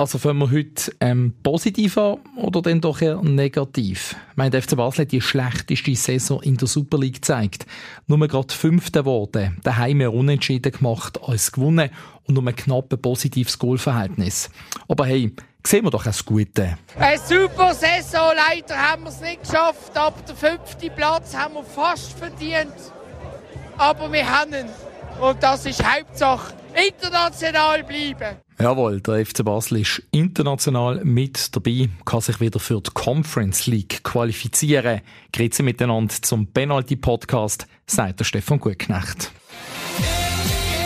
Also fangen wir heute ähm, positiv an oder dann doch eher negativ? Mein FC Basel hat die schlechteste Saison in der Super League gezeigt. Nur gerade Fünfte geworden, daheim mehr unentschieden gemacht als gewonnen und nur ein knappes positives Goalverhältnis. Aber hey, sehen wir doch das Gute. Eine super Saison, leider haben wir es nicht geschafft, aber den fünften Platz haben wir fast verdient. Aber wir haben ihn. Und das ist Hauptsache. International bleiben. Jawohl, der FC Basel ist international mit dabei, kann sich wieder für die Conference League qualifizieren. Grüezi miteinander zum Penalty-Podcast, sagt der Stefan Gutknecht.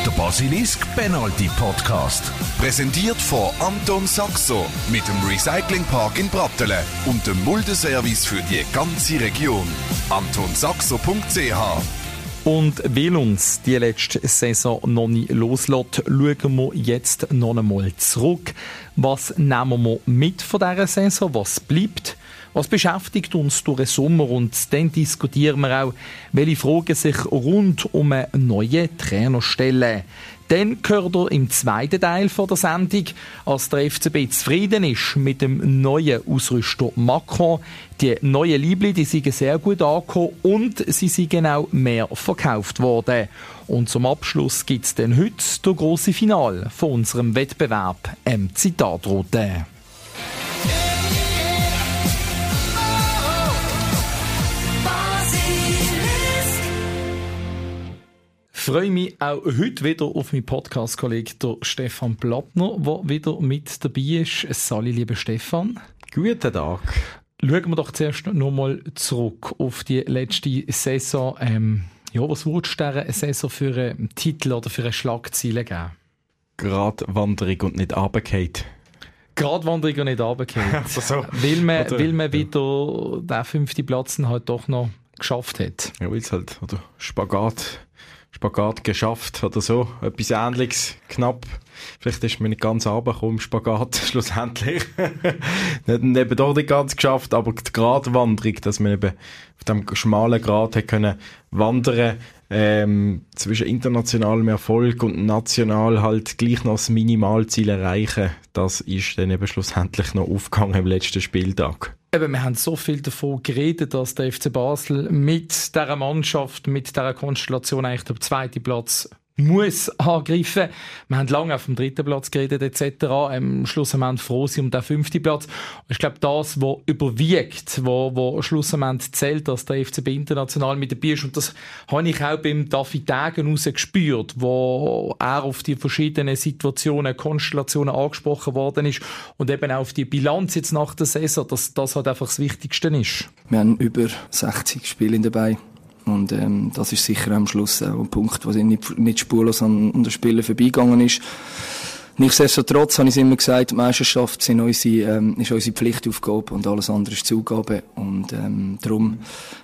Der Basilisk Penalty Podcast. Präsentiert von Anton Saxo mit dem Recyclingpark in Brattelen und dem Muldeservice für die ganze Region. AntonSaxo.ch und weil uns die letzte Saison noch nicht loslässt, schauen wir jetzt noch einmal zurück. Was nehmen wir mit von dieser Saison? Was bleibt? Was beschäftigt uns durch den Sommer? Und dann diskutieren wir auch, welche Fragen sich rund um eine neue Trainer stellen. Dann gehört er im zweiten Teil der Sendung, als der FCB zufrieden ist mit dem neuen Ausrüster Macron. Die neuen Liebli, die sind sehr gut angekommen und sie sind auch mehr verkauft worden. Und zum Abschluss gibt es dann heute das große Finale von unserem Wettbewerb, im Zitatroute. Freue mich auch heute wieder auf meinen Podcast-Kollegen Stefan Plattner, der wieder mit dabei ist. Sali, lieber Stefan. Guten Tag. Schauen wir doch zuerst noch mal zurück auf die letzte Saison. Ähm, ja, was würdest du dieser Saison für einen Titel oder für eine Schlagzeile geben? Gradwanderung und nicht runtergefallen. Gradwanderung und nicht runtergefallen. also so. Weil man, oder, weil man wieder den fünften Platz halt doch noch geschafft hat. Ja, weil es halt, oder Spagat Spagat geschafft oder so. Etwas ähnliches, knapp. Vielleicht ist man nicht ganz runtergekommen im Spagat, schlussendlich. nicht, eben doch nicht ganz geschafft, aber die Gratwanderung, dass man eben auf dem schmalen Grat hat können wandern ähm, zwischen internationalem Erfolg und national halt gleich noch das Minimalziel erreichen, das ist dann eben schlussendlich noch aufgegangen im letzten Spieltag. Eben, wir haben so viel davon geredet, dass der FC Basel mit dieser Mannschaft, mit dieser Konstellation eigentlich der zweite Platz muss angreifen. Wir haben lange auf dem dritten Platz geredet etc. Am Schluss am froh sind um den fünften Platz. Ich glaube, das, was überwiegt, wo, wo Schluss am Ende zählt, dass der FCB international mit dabei ist. Und das habe ich auch beim David Degen raus gespürt, wo er auf die verschiedenen Situationen, Konstellationen angesprochen worden ist und eben auch auf die Bilanz jetzt nach der Saison, dass das halt einfach das Wichtigste ist. Wir haben über 60 Spiele dabei und ähm, das ist sicher am Schluss auch ein Punkt, wo nicht, nicht spurlos an, an den Spielen vorbeigegangen ist. Nichtsdestotrotz habe ich immer gesagt, die Meisterschaft sind unsere, ähm, ist unsere Pflichtaufgabe und alles andere ist Zugabe. Und ähm, darum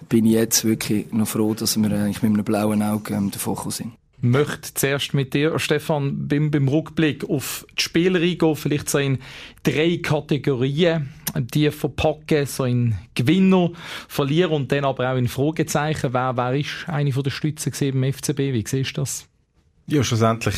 bin ich jetzt wirklich noch froh, dass wir eigentlich mit einem blauen Auge ähm, davon sind möchte zuerst mit dir, Stefan, beim, beim Rückblick auf die Spieler eingehen, vielleicht so in drei Kategorien, die verpacken, so in Gewinner, Verlierer und dann aber auch in Fragezeichen. Wer, wer ist eine der Stützen im FCB? Wie siehst du das? Ja, schlussendlich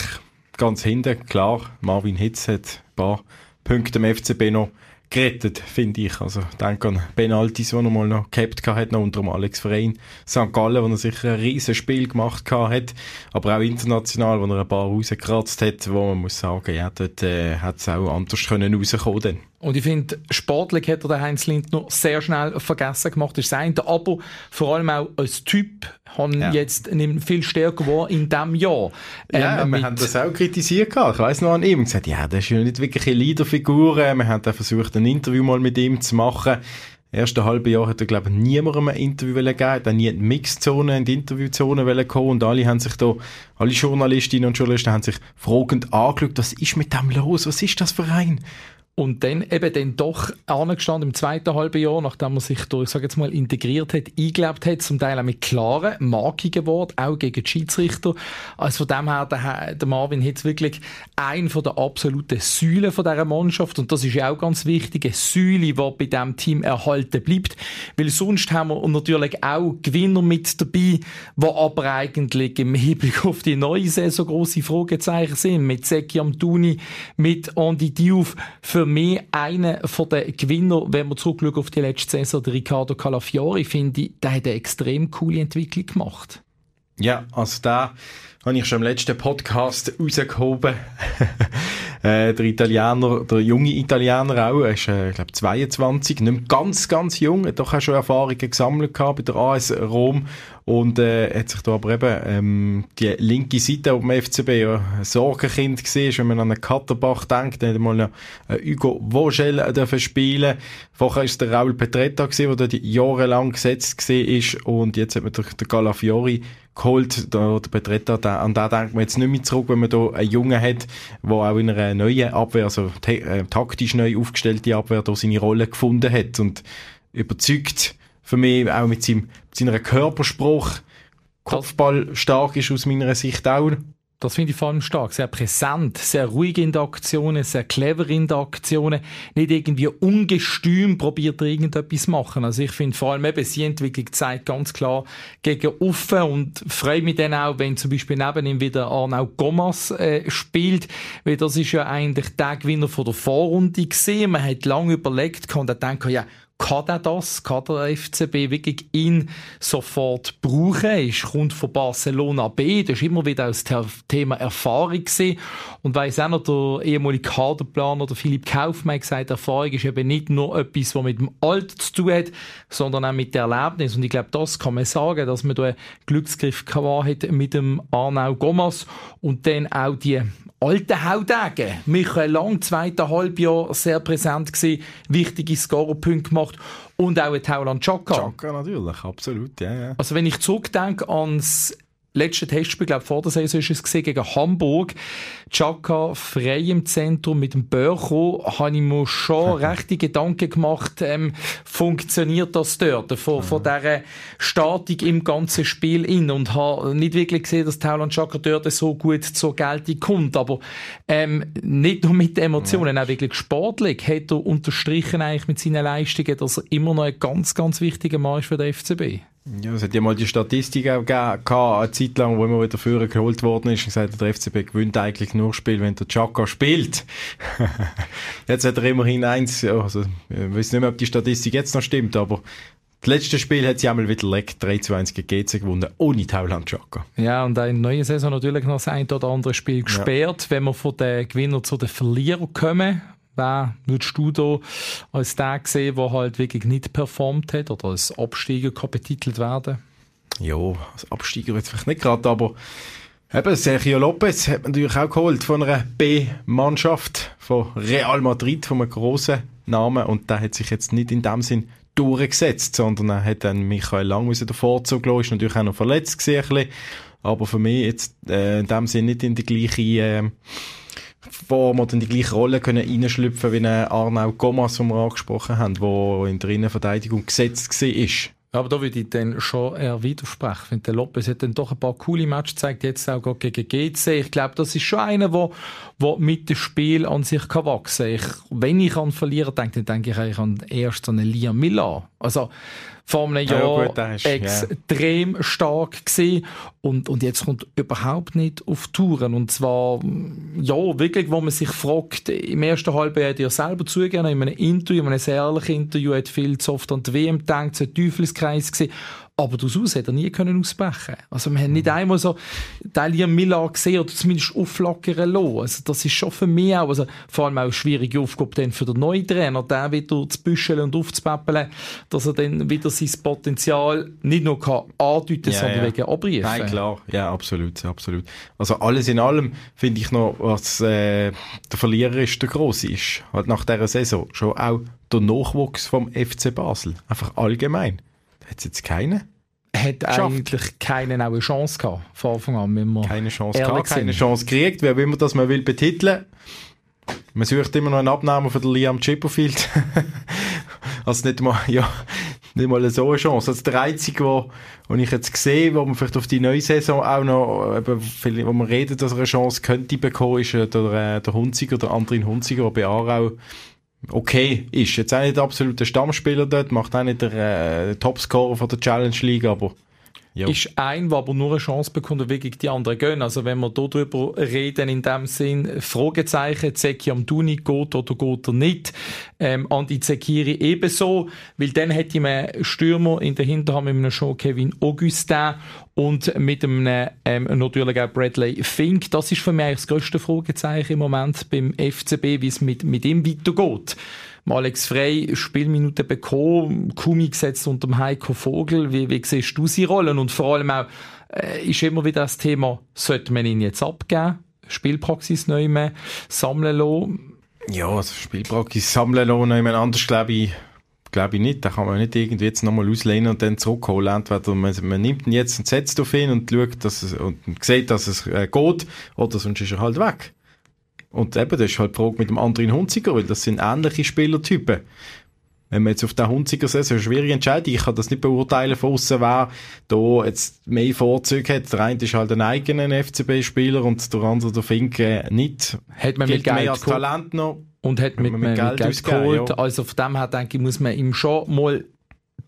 ganz hinten, klar. Marvin Hitz hat ein paar Punkte im FCB noch gerettet, finde ich. Also, denke an Penaltis, die er mal noch gehabt hat, noch unter dem Alex Verein. St. Gallen, wo er sicher ein riesen Spiel gemacht hat. Aber auch international, wo er ein paar rausgekratzt hat, wo man muss sagen, ja, dort äh, hat es auch anders können rauskommen können. Und ich finde, sportlich hat er den Heinz Lindner sehr schnell vergessen gemacht. Das ist sein. Aber vor allem auch als Typ haben ja. jetzt viel stärker geworden in diesem Jahr. Ähm, ja, wir haben das auch kritisiert. Ich weiss noch an ihm. gesagt, ja, das ist ja nicht wirklich eine Leaderfigur. Wir haben dann versucht, ein Interview mal mit ihm zu machen. Erste halbe Jahr hat er, glaube ich, niemandem ein Interview gegeben. Er hat nie in die Mixzone, in die Interviewzone kommen. Und alle haben sich da, alle Journalistinnen und Journalisten haben sich fragend angeschaut, was ist mit dem los? Was ist das für ein? Und dann eben dann doch angestanden im zweiten halben Jahr, nachdem man sich durch, ich sage jetzt mal, integriert hat, eingelebt hat, zum Teil auch mit klaren, markigen Worten, auch gegen die Schiedsrichter. Also von dem her, der, der Marvin hat wirklich ein von der absoluten Säulen von dieser Mannschaft. Und das ist ja auch ganz wichtig, eine Säule, die bei diesem Team erhalten bleibt, weil sonst haben wir natürlich auch Gewinner mit dabei, die aber eigentlich im Hinblick auf die neue Saison grosse Fragezeichen sind, mit Seki Amtuni, mit Andy Diouf, für für mich einer den Gewinner, wenn wir zurückschauen auf die letzte Saison, der Riccardo Calafiori, finde ich, der hat eine extrem coole Entwicklung gemacht. Ja, also da habe ich schon im letzten Podcast rausgehoben. äh, der Italiener, der junge Italiener auch, er ist, äh, glaube 22, nicht ganz, ganz jung, hat doch auch schon Erfahrungen gesammelt gehabt bei der AS Rom und äh, hat sich da aber eben ähm, die linke Seite vom FCB ja ein Sorgenkind gesehen, wenn man an einen Katterbach denkt, dann hat mal äh, Hugo Vogel dürfen spielen. Vorher ist der Raul Petretta gesehen, der dort jahrelang gesetzt gesehen ist und jetzt hat man den, den Galafiori geholt. Der, der Petretta, der, an den denkt man jetzt nicht mehr zurück, wenn man da einen Jungen hat, der auch in einer neuen Abwehr, also äh, taktisch neu aufgestellte Abwehr, da seine Rolle gefunden hat und überzeugt für mich auch mit seinem, seiner Körperspruch. Kopfball stark ist aus meiner Sicht auch. Das finde ich vor allem stark. Sehr präsent, sehr ruhig in der Aktionen, sehr clever in der Aktionen. Nicht irgendwie ungestüm probiert er irgendetwas machen. Also ich finde vor allem eben, sie Entwicklung zeigt ganz klar gegen offen und freue mich dann auch, wenn zum Beispiel neben ihm wieder Arnau Gomas äh, spielt, weil das ist ja eigentlich der Gewinner von der Vorrunde gesehen. Man hat lange überlegt, kann er denken, ja, kann er das, kann der FCB wirklich ihn sofort brauchen. Er kommt von Barcelona B, das ist immer wieder das Thema Erfahrung gewesen. Und weiss auch noch, der ehemalige Kaderplaner, der Philipp Kaufmann, gesagt, Erfahrung ist eben nicht nur etwas, was mit dem Alter zu tun hat, sondern auch mit der Erlebnis. Und ich glaube, das kann man sagen, dass man da einen Glücksgriff hat mit dem Arnau Gomas und dann auch die alten Haudegen. Michael Lang, zweite Halbjahr sehr präsent gewesen, wichtige Scorerpunkte gemacht und auch ein Tauland Chaka. Chaka natürlich, absolut, ja, ja. Also wenn ich zurückdenke ans letzte Testspiel, glaube vor der Saison ist es gesehen, gegen Hamburg. Chaka frei im Zentrum mit dem Börcho, habe ich mir schon rechte Gedanken gemacht, ähm, funktioniert das dort, von, von dieser Statik im ganzen Spiel in? Und habe nicht wirklich gesehen, dass Tauland Chaka dort so gut zur Geltung kommt, aber ähm, nicht nur mit Emotionen, auch wirklich sportlich hat er unterstrichen eigentlich mit seinen Leistungen, dass er immer noch ein ganz, ganz wichtiger Mann ist für den FCB. Ja, es hat ja mal die Statistik auch gegeben, eine Zeit lang, wo immer wieder Führer geholt worden ist und gesagt, der FCB gewinnt eigentlich nur Spiel, wenn der Chaka spielt. jetzt hat er immerhin eins, also, ich weiß nicht mehr, ob die Statistik jetzt noch stimmt, aber das letzte Spiel hat sie einmal wieder leckt 3 zu 1 gegen GC gewonnen, ohne Tauland Chaka. Ja, und in der neuen Saison natürlich noch das ein oder andere Spiel gesperrt. Ja. Wenn wir von den Gewinnern zu den Verlierern kommen, wer würdest du da als der sehen, der halt wirklich nicht performt hat oder als Absteiger betitelt werden? Ja, als Absteiger jetzt vielleicht nicht gerade, aber eben Sergio Lopez hat man natürlich auch geholt von einer B-Mannschaft von Real Madrid, von einem grossen Namen und der hat sich jetzt nicht in dem Sinn durchgesetzt, sondern er hat dann Michael Lang müssen den Vorzug lassen, ist natürlich auch noch verletzt gesehen, aber für mich jetzt äh, in dem Sinn nicht in die gleiche äh, wo wir dann die gleiche Rolle können reinschlüpfen wie ein Arnau Gomas, den wir angesprochen haben, der in der Innenverteidigung gesetzt war. Aber da würde ich dann schon eher widersprechen. Finde, der Lopez hat dann doch ein paar coole Matches gezeigt, jetzt auch gegen GC. Ich glaube, das ist schon einer, der, der mit dem Spiel an sich kann wachsen kann. wenn ich an Verlierer denke, dann denke ich eigentlich an erst an Liam Miller. Also, vor einem Jahr ja, gut, extrem ja. stark gesehen und, und jetzt kommt überhaupt nicht auf Touren. Und zwar, ja, wirklich, wo man sich fragt, im ersten Halbjahr hat er selber zugegeben, in einem Interview, in einem sehr ehrlichen Interview, hat viel zu oft an die WM gedacht, so ein Teufelskreis gesehen. Aber daraus hat er nie können ausbrechen Also wir haben nicht mhm. einmal so Liam Miller gesehen oder zumindest auflockern lassen. Also das ist schon für mich auch, also vor allem auch eine schwierige Aufgabe dann für den neuen Trainer, den wieder zu büscheln und aufzupäppeln, dass er dann wieder sein Potenzial nicht nur kann andeuten, ja, sondern ja. wegen abrufen. Nein, klar. Ja, absolut, absolut. Also alles in allem finde ich noch, was äh, der Verlierer ist, der Grosse ist. Halt nach dieser Saison schon auch der Nachwuchs vom FC Basel. Einfach allgemein. Hat es jetzt keinen? Hat geschafft. eigentlich keinen auch eine Chance gehabt, von Anfang an. Wenn wir keine Chance gehabt, keine Chance gekriegt, wer immer das man will betiteln. Man sucht immer noch einen Abnehmer von Liam Chipperfield. also nicht mal, ja, nicht mal so eine Chance. Also der einzige, wo, wo ich jetzt sehe, wo man vielleicht auf die neue Saison auch noch, eben, wo man redet, dass er eine Chance könnte bekommen, ist der, der Hunziger, der Andrin Hunziger, der bei Aarau okay ist. Jetzt auch nicht der absolute Stammspieler dort, macht auch nicht der äh, Topscorer von der Challenge League, aber jo. ist ein, der aber nur eine Chance bekommt, wie gegen die anderen gehen. Also wenn wir hier darüber reden, in dem Sinn, Fragezeichen, Zeki Amduni geht oder geht er nicht, ähm, Andi Zekiri ebenso, weil dann hätte man Stürmer in der Hinterhand mit einem Show Kevin Augustin und mit einem ähm, natürlich auch Bradley Fink. Das ist für mich das grösste Fragezeichen im Moment beim FCB, wie es mit, mit ihm weitergeht. Alex Frey Spielminuten bekommen, Kumi gesetzt unter dem Heiko Vogel. Wie, wie siehst du seine Rollen? Und vor allem auch, äh, ist immer wieder das Thema, sollte man ihn jetzt abgeben? Spielpraxis neu mehr sammeln lassen? Ja, also Spielpraxis sammeln lassen, jemand anders glaube ich, glaube ich nicht. Da kann man nicht irgendwie jetzt nochmal auslehnen und dann zurückholen. Entweder man, man nimmt ihn jetzt und setzt auf ihn und schaut, dass es, und sieht, dass es äh, geht, oder sonst ist er halt weg. Und eben, das ist halt die Frage mit dem anderen Hunziger, weil das sind ähnliche Spielertypen. Wenn man jetzt auf den Hunziger sieht, ist eine schwierige Entscheidung. Ich kann das nicht beurteilen von außen, wer da jetzt mehr Vorzüge hat. Der eine ist halt ein eigener FCB-Spieler und der andere, der Finke, nicht. Hat man mit Geld mehr als Talent noch. Und hat mit, mit, Geld, Geld geholt. Ja. Also von dem her denke ich, muss man ihm schon mal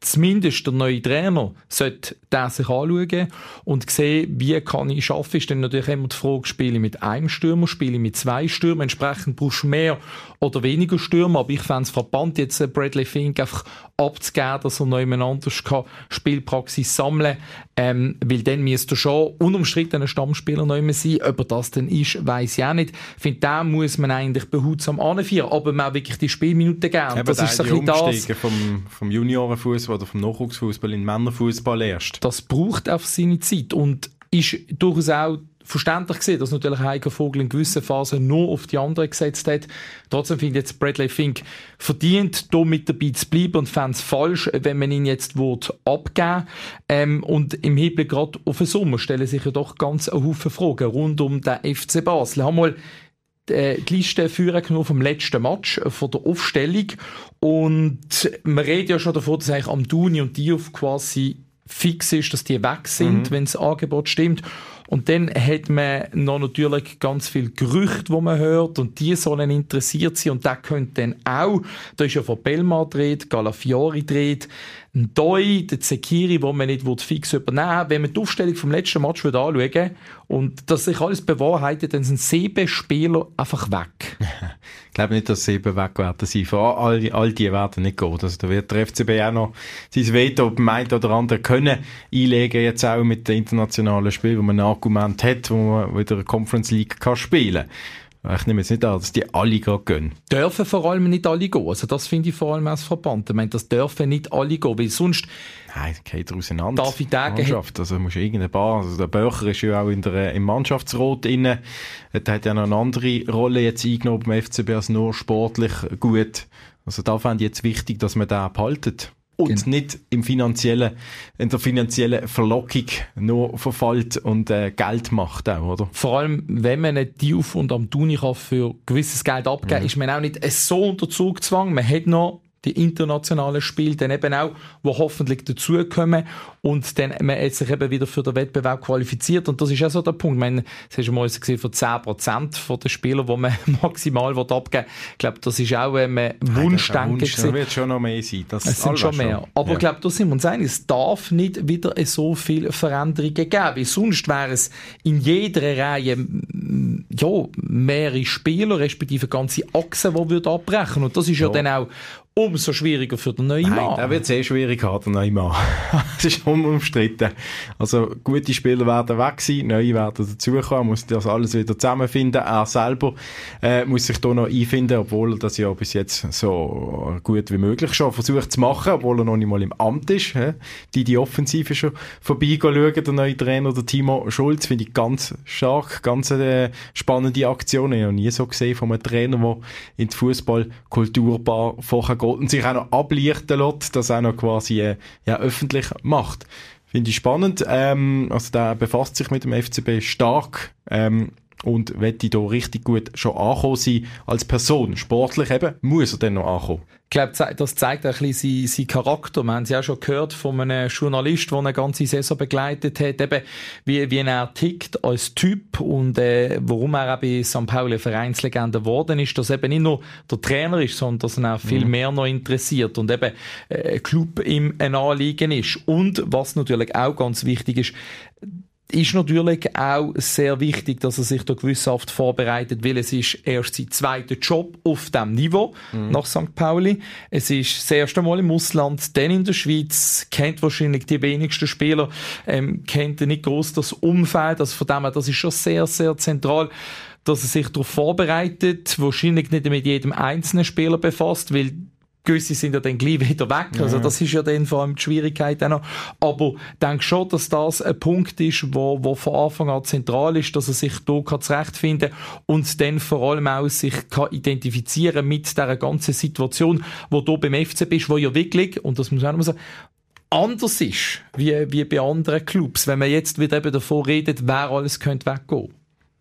zumindest der neue Trainer sollte der sich anschauen und sehen, wie kann ich schaffen. Ist dann natürlich immer die Frage, spiele ich mit einem Stürmer, spiele ich mit zwei Stürmern. Entsprechend brauchst du mehr oder weniger Stürmer. Aber ich fände es verbannt, jetzt Bradley Fink einfach abzugeben, dass er noch jemand anders kann Spielpraxis sammeln ähm, weil dann müsste schon unumstritten ein Stammspieler noch immer sein. Ob er das denn ist, weiß ich auch nicht. Ich finde, da muss man eigentlich behutsam anführen, aber man auch wirklich die Spielminuten geben. Eben, das ist so ein das. Vom, vom Juniorenfußball oder vom Nachwuchsfußball in den Männerfußball erst. Das braucht auf seine Zeit und ist durchaus auch verständlich gesehen, dass natürlich Heiko Vogel in gewissen Phasen nur auf die anderen gesetzt hat. Trotzdem finde ich jetzt Bradley Fink verdient, hier mit dabei zu bleiben und fände es falsch, wenn man ihn jetzt abgeben ähm, Und im Hinblick gerade auf den Sommer stellen sich ja doch ganz eine Haufen Fragen rund um den FC Basel. Ich habe mal die Liste führen genommen vom letzten Match von der Aufstellung und man redet ja schon davon, dass eigentlich Amduni und Diouf quasi fix ist, dass die weg sind, mhm. wenn das Angebot stimmt. Und dann hat man noch natürlich ganz viel Gerüchte, wo man hört, und die sollen interessiert sein, und da könnte dann auch, da ist ja von Belmar dreht, Galafiori dreht, ein Doi, der Zekiri, wo man nicht fix übernehmen. Wenn man die Aufstellung vom letzten Match anschauen und das sich alles bewahrheitet, dann sind sieben Spieler einfach weg. ich glaube nicht, dass sieben weg werden sein. Vor all, all die werden nicht gehen. Also da wird der FCB auch noch sein Veto einen oder anderen können einlegen, jetzt auch mit den internationalen Spielen, wo man ein Argument hat, wo man wieder eine Conference League kann spielen kann. Ich nehme jetzt nicht an, dass die alle gerade gehen. Dürfen vor allem nicht alle gehen. Also das finde ich vor allem als Verband. Ich meine, das dürfen nicht alle gehen, weil sonst... Nein, geht er auseinander. Darf ich sagen, Mannschaft. Also musst du irgendeine Bar, also der Böcher ist ja auch in der, im Mannschaftsrot inne. Er hat ja noch eine andere Rolle jetzt eingenommen beim FCB als nur sportlich gut. Also da fände ich jetzt wichtig, dass man den behaltet und genau. nicht im finanziellen, in der finanziellen Verlockung nur verfällt und äh, Geld macht auch, oder? Vor allem, wenn man nicht die Auf- und am Tuni kann für gewisses Geld abgeben, mhm. ist man auch nicht so unter Zugzwang. Man hat noch die internationalen Spiele dann eben auch, wo hoffentlich dazukommen und dann man jetzt sich eben wieder für den Wettbewerb qualifiziert und das ist auch so der Punkt. Ich meine, das hast du mal gesehen von 10% von den Spielern, die man maximal abgeben will. Ich glaube, das ist auch ein Wunschdenken. Wunsch, da wird schon noch mehr sein. Das es sind schon mehr. Schon. Aber ja. ich glaube, da sind wir uns einig, es darf nicht wieder so viele Veränderungen geben, weil sonst wäre es in jeder Reihe ja, mehrere Spieler, respektive ganze Achsen, die abbrechen und das ist ja, ja dann auch umso schwieriger für den neuen Mann. Nein, wird sehr schwierig haben, der neue Mann. das ist unumstritten. Also, gute Spieler werden weg sein, neue werden dazukommen, muss das alles wieder zusammenfinden. Er selber äh, muss sich da noch einfinden, obwohl er das ja bis jetzt so gut wie möglich schon versucht zu machen, obwohl er noch nicht mal im Amt ist. He? Die die Offensive schon vorbeigehen der neue Trainer, der Timo Schulz, finde ich ganz stark, ganz äh, spannende Aktion. Ich habe noch nie so gesehen von einem Trainer, der in die Fußballkulturbar vorher geht und sich auch noch ablichten lässt, das auch noch quasi äh, ja, öffentlich macht. Finde ich spannend. Ähm, also der befasst sich mit dem FCB stark. Ähm, und wette da richtig gut schon ankommen sein als Person. Sportlich eben muss er dann noch ankommen. Ich glaube, das zeigt ein bisschen seinen, Charakter. Wir haben es ja schon gehört von einem Journalist, der eine ganze Saison begleitet hat, eben, wie, wie er tickt als Typ und äh, warum er auch bei St. Pauli Vereinslegende geworden ist, dass eben nicht nur der Trainer ist, sondern dass er auch viel mhm. mehr noch interessiert und eben äh, Club im ein Anliegen ist. Und was natürlich auch ganz wichtig ist, ist natürlich auch sehr wichtig, dass er sich da gewissenhaft vorbereitet, weil es ist erst sein zweiter Job auf dem Niveau mhm. nach St. Pauli. Es ist das erste Mal im Ausland, dann in der Schweiz, kennt wahrscheinlich die wenigsten Spieler, ähm, kennt nicht groß das Umfeld, also von dem her, das ist schon sehr, sehr zentral dass er sich darauf vorbereitet, wahrscheinlich nicht mit jedem einzelnen Spieler befasst, weil gewisse sind ja dann gleich wieder weg. Also ja. Also das ist ja dann vor allem die Schwierigkeit auch noch. Aber ich denke schon, dass das ein Punkt ist, wo, wo von Anfang an zentral ist, dass er sich hier kann zurechtfinden und dann vor allem auch sich kann identifizieren mit dieser ganzen Situation, wo du beim FCB ist, wo ja wirklich, und das muss man auch noch sagen, anders ist, wie, wie bei anderen Clubs. Wenn man jetzt wieder eben davon redet, wer alles könnte weggehen.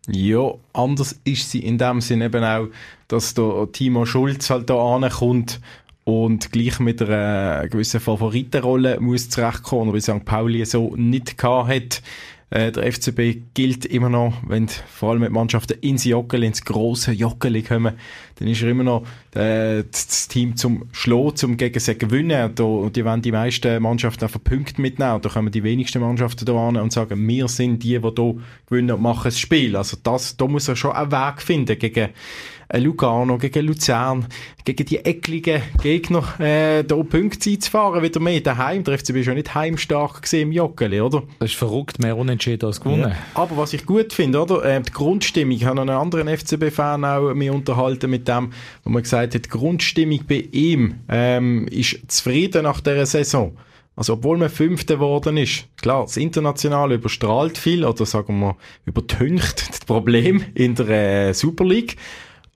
Ja, anders ist sie in dem Sinne eben auch, dass der Timo Schulz halt da ankommt und gleich mit einer gewissen Favoritenrolle muss zurechtkommen, weil St. Pauli so nicht gehabt hat. Äh, der FCB gilt immer noch, wenn vor allem mit Mannschaften ins Joggeli, ins grosse Joggeli kommen, dann ist er immer noch äh, das Team zum Schlagen, zum gegen sie gewinnen. Und die wollen die meisten Mannschaften einfach Punkte mitnehmen. Da kommen die wenigsten Mannschaften da an und sagen, wir sind die, die hier gewinnen und machen das Spiel. Also das, da muss er schon einen Weg finden gegen Lugano, gegen Luzern, gegen die ekligen Gegner, äh, da Punkte einzufahren, wieder mehr daheim. Der FCB ist ja nicht heimstark gesehen im Joggeli, oder? Das ist verrückt, mehr unentschieden als gewonnen. Ja. Aber was ich gut finde, oder? Äh, die Grundstimmung, ich habe einen anderen FCB-Fan auch mich unterhalten mit dem, wo man gesagt hat, die Grundstimmung bei ihm ähm, ist zufrieden nach dieser Saison. Also, obwohl man Fünfter geworden ist, klar, das Internationale überstrahlt viel, oder sagen wir, übertüncht das Problem in der äh, Super League.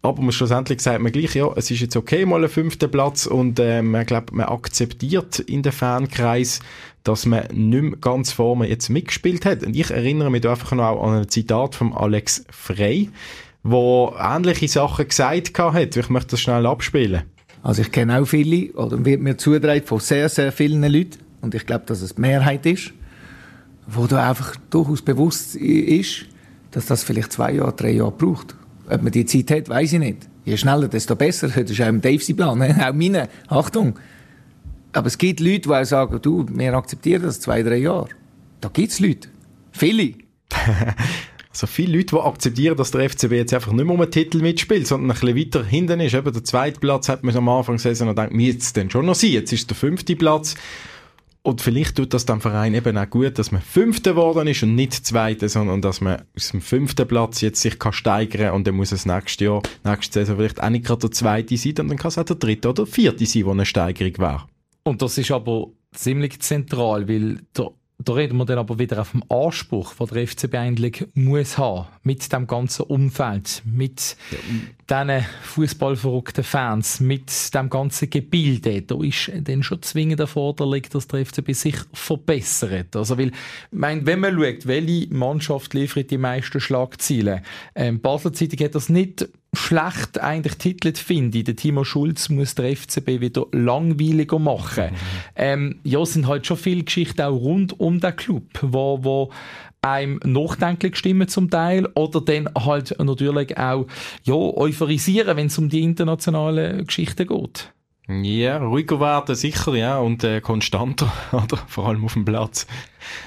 Aber man schlussendlich sagt man gleich, ja, es ist jetzt okay, mal ein fünfter Platz und äh, man glaubt, man akzeptiert in den Fankreis, dass man nicht mehr ganz vorne jetzt mitgespielt hat. Und ich erinnere mich einfach noch an ein Zitat von Alex Frey, wo ähnliche Sachen gesagt hat. Ich möchte das schnell abspielen. Also ich kenne auch viele, oder wird mir zugetragen von sehr, sehr vielen Leuten, und ich glaube, dass es die Mehrheit ist, wo da einfach durchaus bewusst ist, dass das vielleicht zwei Jahre, drei Jahre braucht. Ob man die Zeit hat, weiß ich nicht. Je schneller, desto besser. Das ist auch im Dave Plan, auch meine. Achtung. Aber es gibt Leute, die auch sagen, du, wir akzeptieren das zwei, drei Jahre. Da gibt es Leute. Viele. also viele Leute, die akzeptieren, dass der FCB jetzt einfach nicht mehr um einen Titel mitspielt, sondern ein bisschen weiter hinten ist. Eben der zweite Platz hat man am Anfang gesehen und denkt, mir jetzt denn schon noch sein. Jetzt ist der fünfte Platz. Und vielleicht tut das dem Verein eben auch gut, dass man Fünfter geworden ist und nicht Zweiter, sondern dass man aus dem fünften Platz jetzt sich kann steigern und dann muss es nächstes Jahr, nächste Saison vielleicht auch nicht gerade der Zweite sein, dann kann es auch der Dritte oder Vierte sein, wo eine Steigerung wäre. Und das ist aber ziemlich zentral, weil der da reden wir dann aber wieder auf dem Anspruch, den der FCB eigentlich muss haben, mit dem ganzen Umfeld, mit ja. diesen fußballverrückten Fans, mit dem ganzen Gebilde. Da ist dann schon zwingend erforderlich, dass der FCB sich verbessert. Also, weil, mein, wenn man schaut, welche Mannschaft liefert die meisten Schlagziele, ähm, Basel Zeitung hat das nicht schlecht eigentlich titelt finde ich. Der Timo Schulz muss der FCB wieder langweiliger machen. Mhm. Ähm, ja, es sind halt schon viele Geschichten auch rund um den Club, wo, wo einem nachdenklich stimmen zum Teil oder dann halt natürlich auch ja, euphorisieren, wenn es um die internationalen Geschichten geht. Ja, ruhiger werden sicher, ja, und äh, konstanter, oder? Vor allem auf dem Platz.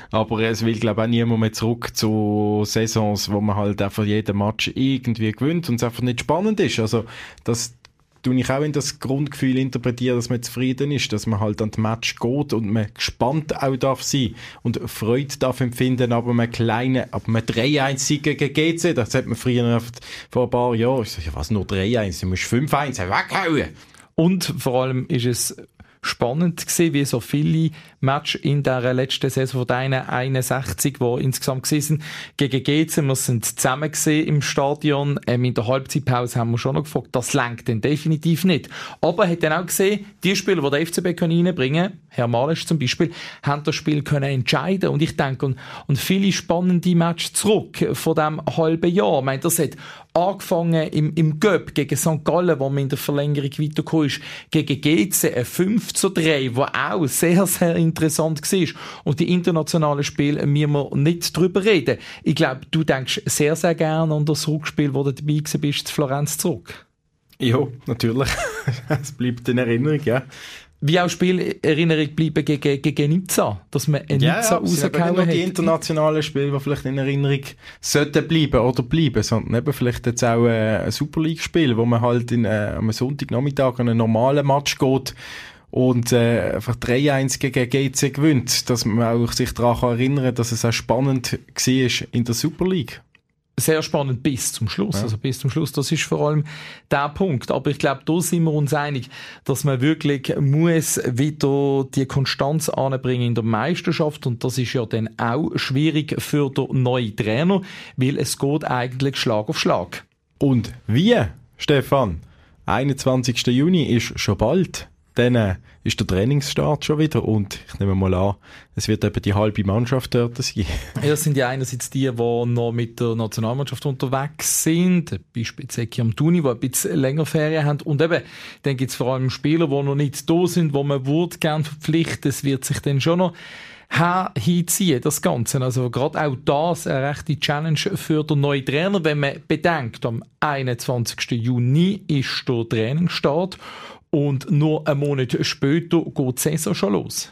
Aber es will, glaube ich, auch niemand mehr zurück zu Saisons, wo man halt einfach jeden Match irgendwie gewinnt und es einfach nicht spannend ist. Also, das tue ich auch in das Grundgefühl interpretieren, dass man zufrieden ist, dass man halt an das Match geht und man gespannt auch darf sein und Freude darf empfinden, aber man kleine, aber man 3-1 gegen GC, das hat man früher vor ein paar Jahren, ich sage, ja, was, nur 3-1, du musst 5-1 weghauen. Und vor allem ist es spannend gewesen, wie so viele Matches in der letzten Saison von deinen 61, die insgesamt gewesen sind. Gegen GC, wir sind zusammen gesehen im Stadion. Ähm, in der Halbzeitpause haben wir schon noch gefragt, das lenkt denn definitiv nicht. Aber er hat dann auch gesehen, die Spieler, die der FCB können reinbringen können, Herr Malisch zum Beispiel, haben das Spiel können entscheiden. Und ich denke, und, und viele spannende Matches zurück von dem halben Jahr. Ich das hat angefangen im, im Göpp gegen St. Gallen, wo man in der Verlängerung weitergekommen ist, gegen GC ein 5 zu 3, wo auch sehr, sehr interessant war. Und die internationalen Spiele müssen wir nicht drüber reden. Ich glaube, du denkst sehr, sehr gerne an das Rückspiel, wo du dabei bist, zu Florenz zurück. Ja, natürlich. es bleibt in Erinnerung, ja wie auch Spielerinnerung bleiben gegen, gegen Nizza, dass man eine ja, Nizza ja, rausgehauen hat. die internationalen Spiele, die vielleicht in Erinnerung sollten bleiben oder bleiben, sondern eben vielleicht jetzt auch äh, ein Super League-Spiel, wo man halt in, äh, am Sonntagnachmittag an einen normalen Match geht und äh, einfach 3-1 gegen GC gewinnt, dass man auch sich daran erinnern kann, dass es auch spannend war in der Super League sehr spannend bis zum Schluss. Ja. Also bis zum Schluss, das ist vor allem der Punkt. Aber ich glaube, da sind wir uns einig, dass man wirklich muss wieder die Konstanz anbringen in der Meisterschaft und das ist ja dann auch schwierig für den neuen Trainer, weil es geht eigentlich Schlag auf Schlag. Und wie, Stefan? 21. Juni ist schon bald. Dann äh, ist der Trainingsstart schon wieder und ich nehme mal an, es wird eben die halbe Mannschaft dort sein. Ja, das sind ja einerseits die, die noch mit der Nationalmannschaft unterwegs sind, beispielsweise am Tuni, die ein bisschen länger Ferien haben und eben, dann gibt es vor allem Spieler, die noch nicht da sind, wo man würde gerne verpflichten, es wird sich dann schon noch hinziehen, das Ganze. Also gerade auch das eine rechte Challenge für den neuen Trainer, wenn man bedenkt, am 21. Juni ist der Trainingsstart und nur einen Monat später geht die Saison schon los.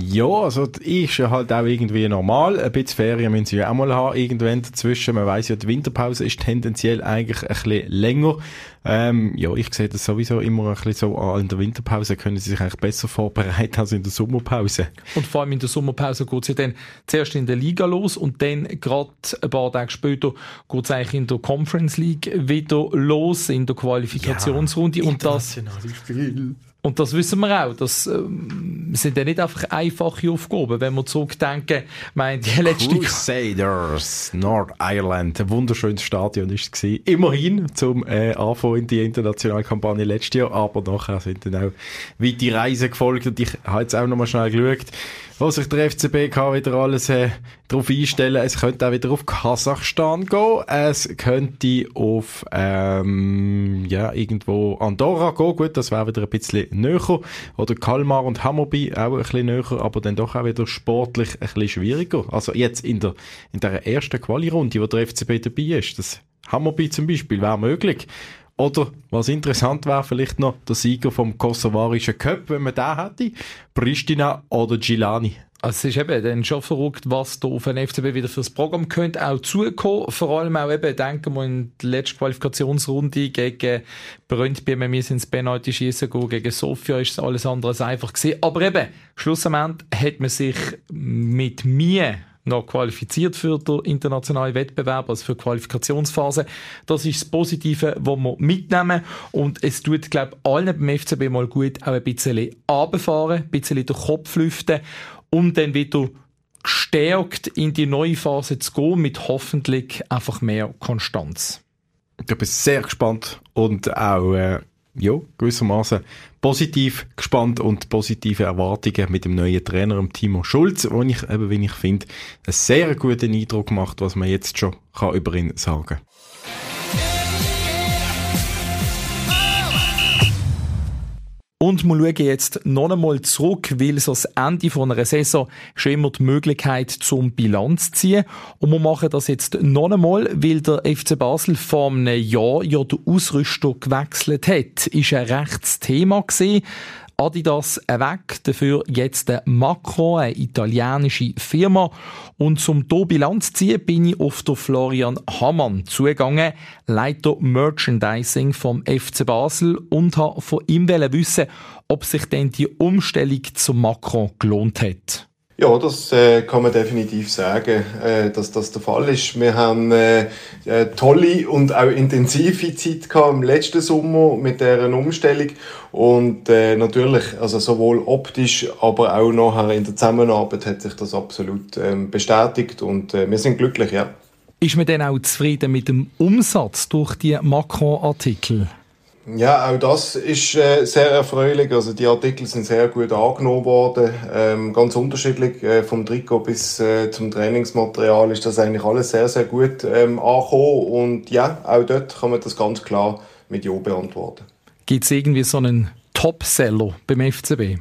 Ja, also ist ja halt auch irgendwie normal. Ein bisschen Ferien müssen sie ja auch mal haben, irgendwann dazwischen. Man weiß ja, die Winterpause ist tendenziell eigentlich ein bisschen länger. Ähm, ja, ich sehe das sowieso immer ein bisschen so an. In der Winterpause können sie sich eigentlich besser vorbereiten als in der Sommerpause. Und vor allem in der Sommerpause geht es ja dann zuerst in der Liga los und dann gerade ein paar Tage später geht es eigentlich in der Conference League wieder los, in der Qualifikationsrunde. Ja, und das, Spiel. Und das wissen wir auch. Das ähm, sind ja nicht einfach einfache Aufgaben. Wenn wir zurückdenken, meine, die letzte... Crusaders, Nordirland. Ein wunderschönes Stadion ist es Immerhin zum äh, Anfang in die internationale Kampagne letztes Jahr. Aber nachher sind dann auch weite Reisen gefolgt. Und ich habe jetzt auch noch mal schnell geschaut wo sich der FCB kann wieder alles äh, darauf einstellen. Es könnte auch wieder auf Kasachstan gehen. Es könnte auf ähm, ja irgendwo Andorra gehen. Gut, das wäre wieder ein bisschen näher. Oder Kalmar und Hammerby auch ein bisschen näher, aber dann doch auch wieder sportlich ein bisschen schwieriger. Also jetzt in der in der ersten Quali-Runde, wo der FCB dabei ist, das Hammerby zum Beispiel wäre möglich. Oder, was interessant wäre, vielleicht noch der Sieger vom kosovarischen Cup, wenn man den hätte. Pristina oder Gilani. Also es ist eben dann schon verrückt, was da auf den FCB wieder fürs Programm könnte auch zukommen. Vor allem auch eben, denken wir in der letzten Qualifikationsrunde gegen wenn wir ins Penalty schießen gehen, gegen Sofia ist es alles andere als einfach gewesen. Aber eben, schlussendlich hat man sich mit mir noch qualifiziert für den internationalen Wettbewerb, also für die Qualifikationsphase. Das ist das Positive, was wir mitnehmen. Und es tut, glaube ich, allen beim FCB mal gut, auch ein bisschen runterfahren, ein bisschen den Kopf lüften, um dann wieder gestärkt in die neue Phase zu gehen, mit hoffentlich einfach mehr Konstanz. Ich bin sehr gespannt und auch äh, ja, gewissermaßen positiv gespannt und positive Erwartungen mit dem neuen Trainer, Timo Schulz, wo ich eben, wie ich finde, einen sehr guten Eindruck macht, was man jetzt schon kann über ihn sagen Und wir schauen jetzt noch einmal zurück, weil so das Ende von einer Saison schon immer die Möglichkeit zum Bilanz ziehen. Und wir machen das jetzt noch einmal, weil der FC Basel vor einem Jahr ja den Ausrüster gewechselt hat. Ist ein rechtes Thema gewesen. Adidas weg, dafür jetzt der Macron, eine italienische Firma. Und zum hier Bilanz ziehen bin ich auf den Florian Hammann zugegangen, Leiter Merchandising vom FC Basel und habe von ihm wissen, ob sich denn die Umstellung zum Macron gelohnt hat. Ja, das äh, kann man definitiv sagen, äh, dass das der Fall ist. Wir haben äh, äh, tolle und auch intensive Zeit gehabt im letzten Sommer mit deren Umstellung und äh, natürlich, also sowohl optisch, aber auch nachher in der Zusammenarbeit hat sich das absolut ähm, bestätigt und äh, wir sind glücklich, ja. Ist man denn auch zufrieden mit dem Umsatz durch die Macron-Artikel? Ja, auch das ist äh, sehr erfreulich. Also die Artikel sind sehr gut angenommen worden, ähm, ganz unterschiedlich. Äh, vom Trikot bis äh, zum Trainingsmaterial ist das eigentlich alles sehr, sehr gut ähm, angekommen. Und ja, auch dort kann man das ganz klar mit Ja beantworten. Gibt es irgendwie so einen Topseller beim FCB?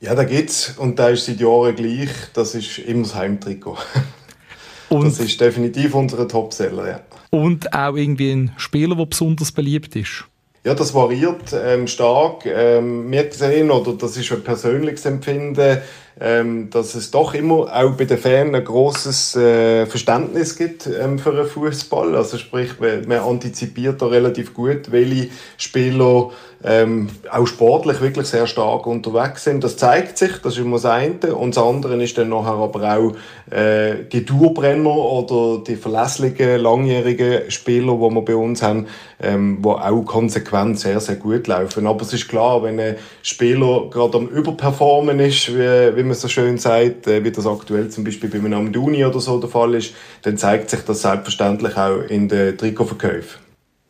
Ja, da gibt's und da ist seit Jahren gleich. Das ist immer das Heimtrikot. Und das ist definitiv unser Topseller, ja. Und auch irgendwie ein Spieler, der besonders beliebt ist. Ja, das variiert ähm, stark. Ähm, wir sehen, oder das ist ein persönliches Empfinden, ähm, dass es doch immer auch bei den Fans ein großes äh, Verständnis gibt ähm, für einen Fußball. Also sprich, man, man antizipiert da relativ gut, welche Spieler ähm, auch sportlich wirklich sehr stark unterwegs sind. Das zeigt sich, das ist immer das eine. Und das andere ist dann nachher aber auch äh, die Tourbrenner oder die verlässlichen, langjährigen Spieler, die wir bei uns haben, ähm, die auch konsequent sehr, sehr gut laufen. Aber es ist klar, wenn ein Spieler gerade am Überperformen ist, wie, wie man so schön sagt, äh, wie das aktuell zum Beispiel bei einem Amduni oder so der Fall ist, dann zeigt sich das selbstverständlich auch in den Trikotverkäufen.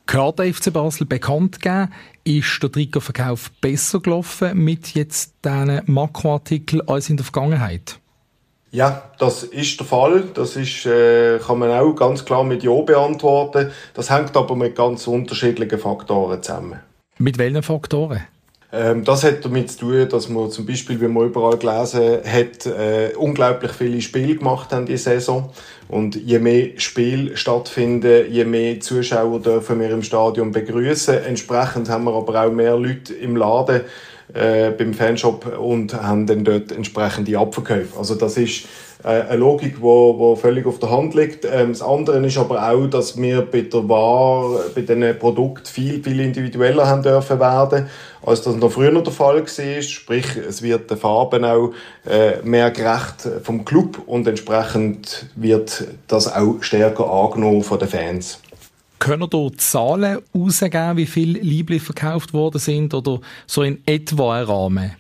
Gehört der FC Basel bekannt gegeben, ist der Trikotverkauf besser gelaufen mit jetzt diesen Makroartikeln als in der Vergangenheit? Ja, das ist der Fall. Das ist, äh, kann man auch ganz klar mit Ja beantworten. Das hängt aber mit ganz unterschiedlichen Faktoren zusammen. Mit welchen Faktoren? Ähm, das hat damit zu tun, dass man zum Beispiel, wie man überall gelesen hat, äh, unglaublich viele Spiele gemacht haben die Saison. Und je mehr Spiele stattfinden, je mehr Zuschauer dürfen wir im Stadion begrüßen. Entsprechend haben wir aber auch mehr Leute im Laden äh, beim Fanshop und haben dann dort entsprechende Abverkäufe. Also das ist eine Logik, wo völlig auf der Hand liegt. Ähm, das andere ist aber auch, dass wir bei der Ware, bei diesen Produkten viel, viel individueller haben dürfen werden, als das noch früher der Fall war. Sprich, es wird den Farben auch äh, mehr gerecht vom Club und entsprechend wird das auch stärker angenommen von den Fans. Können da Zahlen rausgeben, wie viele Liebling verkauft worden sind oder so in etwa ein Rahmen?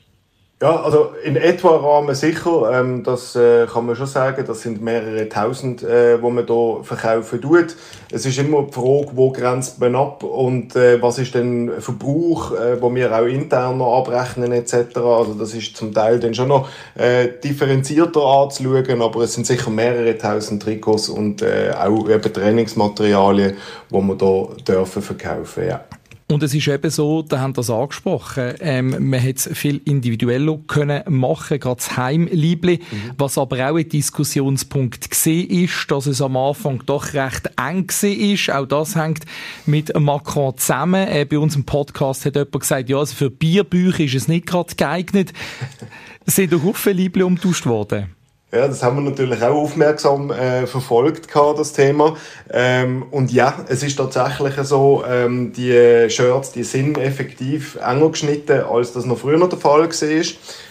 Ja, also in etwa Rahmen sicher. Ähm, das äh, kann man schon sagen. Das sind mehrere Tausend, äh, wo man da verkaufen tut. Es ist immer die Frage, wo grenzt man ab und äh, was ist denn Verbrauch, äh, wo wir auch intern noch abrechnen etc. Also das ist zum Teil dann schon noch äh, differenzierter anzuschauen, aber es sind sicher mehrere Tausend Trikots und äh, auch eben Trainingsmaterialien, wo man da dürfen verkaufen. Ja. Und es ist eben so, da haben das angesprochen, ähm, man hat es viel individueller können machen, gerade das Heimliebli, mhm. was aber auch ein Diskussionspunkt gesehen ist, dass es am Anfang doch recht eng ist. Auch das hängt mit Macron zusammen. Äh, bei uns im Podcast hat jemand gesagt, ja, also für Bierbücher ist es nicht gerade geeignet. Sind doch auch viele Liebli umtauscht worden? Ja, das haben wir natürlich auch aufmerksam äh, verfolgt, gehabt, das Thema. Ähm, und ja, es ist tatsächlich so, ähm, die Shirts, die sind effektiv enger geschnitten, als das noch früher der Fall war.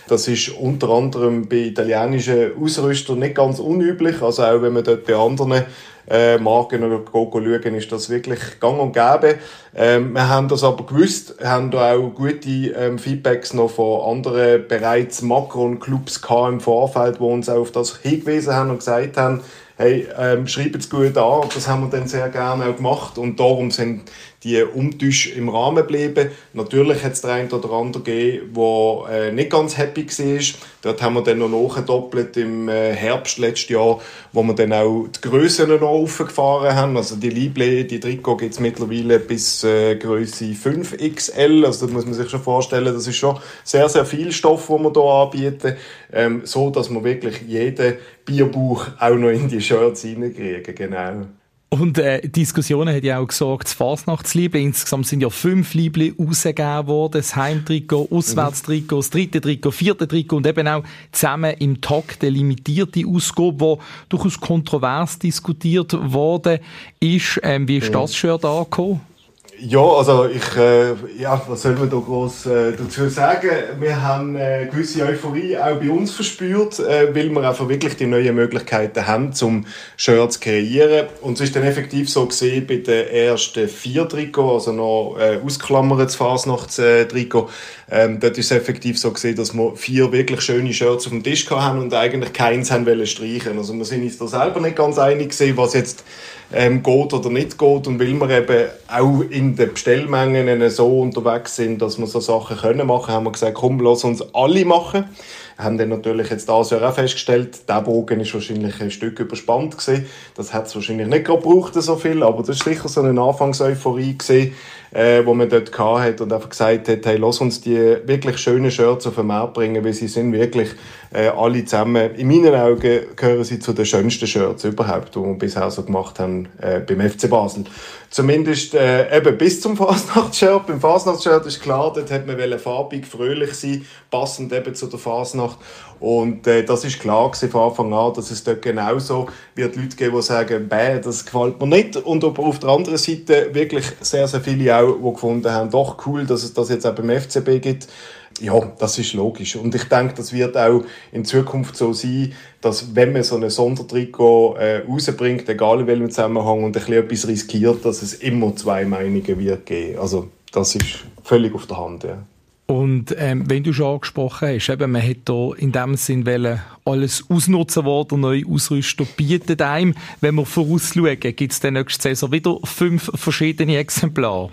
Das ist unter anderem bei italienischen Ausrüstern nicht ganz unüblich. Also auch wenn man dort bei anderen äh, Marken oder schauen, ist das wirklich gang und gäbe. Ähm, wir haben das aber gewusst, haben da auch gute ähm, Feedbacks noch von anderen bereits Macron-Clubs im Vorfeld, die uns auch auf das hingewiesen haben und gesagt haben, hey, ähm, schreibt es gut an. Das haben wir dann sehr gerne auch gemacht und darum sind die Umtausch im Rahmen geblieben. Natürlich hat es der eine oder andere gegeben, der äh, nicht ganz happy war. Dort haben wir dann noch nachgedoppelt im äh, Herbst letztes Jahr, wo wir dann auch die Grössen noch aufgefahren haben. Also die Lible, die Trikot gibt es mittlerweile bis äh, Größe 5XL. Also da muss man sich schon vorstellen, das ist schon sehr, sehr viel Stoff, den wir hier anbieten. Ähm, so, dass wir wirklich jeden Bierbuch auch noch in die Shirts hineinkriegen. Genau. Und äh, Diskussionen hat ja auch gesagt, das Fasnachtsliebli, insgesamt sind ja fünf Liebli rausgegeben worden, das Heimtrikot, Auswärtstrikot, das dritte Trikot, vierte Trikot und eben auch zusammen im Takt eine limitierte Ausgabe, die durchaus kontrovers diskutiert worden ist. Ähm, wie ist das Shirt angekommen? Ja, also ich, äh, ja, was soll man da groß äh, dazu sagen? Wir haben äh, gewisse Euphorie auch bei uns verspürt, äh, weil wir einfach wirklich die neuen Möglichkeiten haben, zum Shirt zu kreieren. Und es ist dann effektiv so gesehen bei den ersten vier Trikots, also noch äh, ausklammert das Fasnachts-Trikot, ähm, dort ist es effektiv so gesehen, dass wir vier wirklich schöne Shirts auf dem Tisch haben und eigentlich keins haben wollen streichen. Also wir sind uns da selber nicht ganz einig gewesen, was jetzt ähm, geht oder nicht geht und weil wir eben auch in den Bestellmengen so unterwegs sind, dass wir so Sachen können machen, haben wir gesagt, komm, lass uns alle machen. Haben dann natürlich jetzt das Jahr auch festgestellt, der Bogen ist wahrscheinlich ein Stück überspannt gewesen. Das hat es wahrscheinlich nicht gebraucht, so viel, aber das ist sicher so eine Anfangseuphorie gewesen, äh, wo man dort hat und einfach gesagt hat, hey, lass uns die wirklich schönen Shirts auf den Markt bringen, weil sie sind wirklich äh, alle zusammen, in meinen Augen gehören sie zu den schönsten Shirts überhaupt, die wir bisher so gemacht haben äh, beim FC Basel. Zumindest äh, eben bis zum Fasnachtsshirt. Beim Fasnachtsshirt ist klar, dort hat man farbig, fröhlich sein, passend eben zu der Fasnacht. Und äh, das ist klar gewesen von Anfang an, dass es dort genauso wird Leute geben, die sagen, bäh, das gefällt mir nicht. Und aber auf der anderen Seite wirklich sehr, sehr viele auch, die gefunden haben, doch cool, dass es das jetzt auch beim FCB gibt. Ja, das ist logisch. Und ich denke, das wird auch in Zukunft so sein, dass wenn man so ein Sondertrikot äh, rausbringt, egal in welchem Zusammenhang, und ein bisschen etwas riskiert, dass es immer zwei Meinungen wird geben. Also das ist völlig auf der Hand, ja. Und ähm, wenn du schon angesprochen hast, eben, man hat hier in dem Sinn alles ausnutzen, was der neue Ausrüster bietet einem. Wenn wir vorausschauen, gibt es dann nächste Saison wieder fünf verschiedene Exemplare?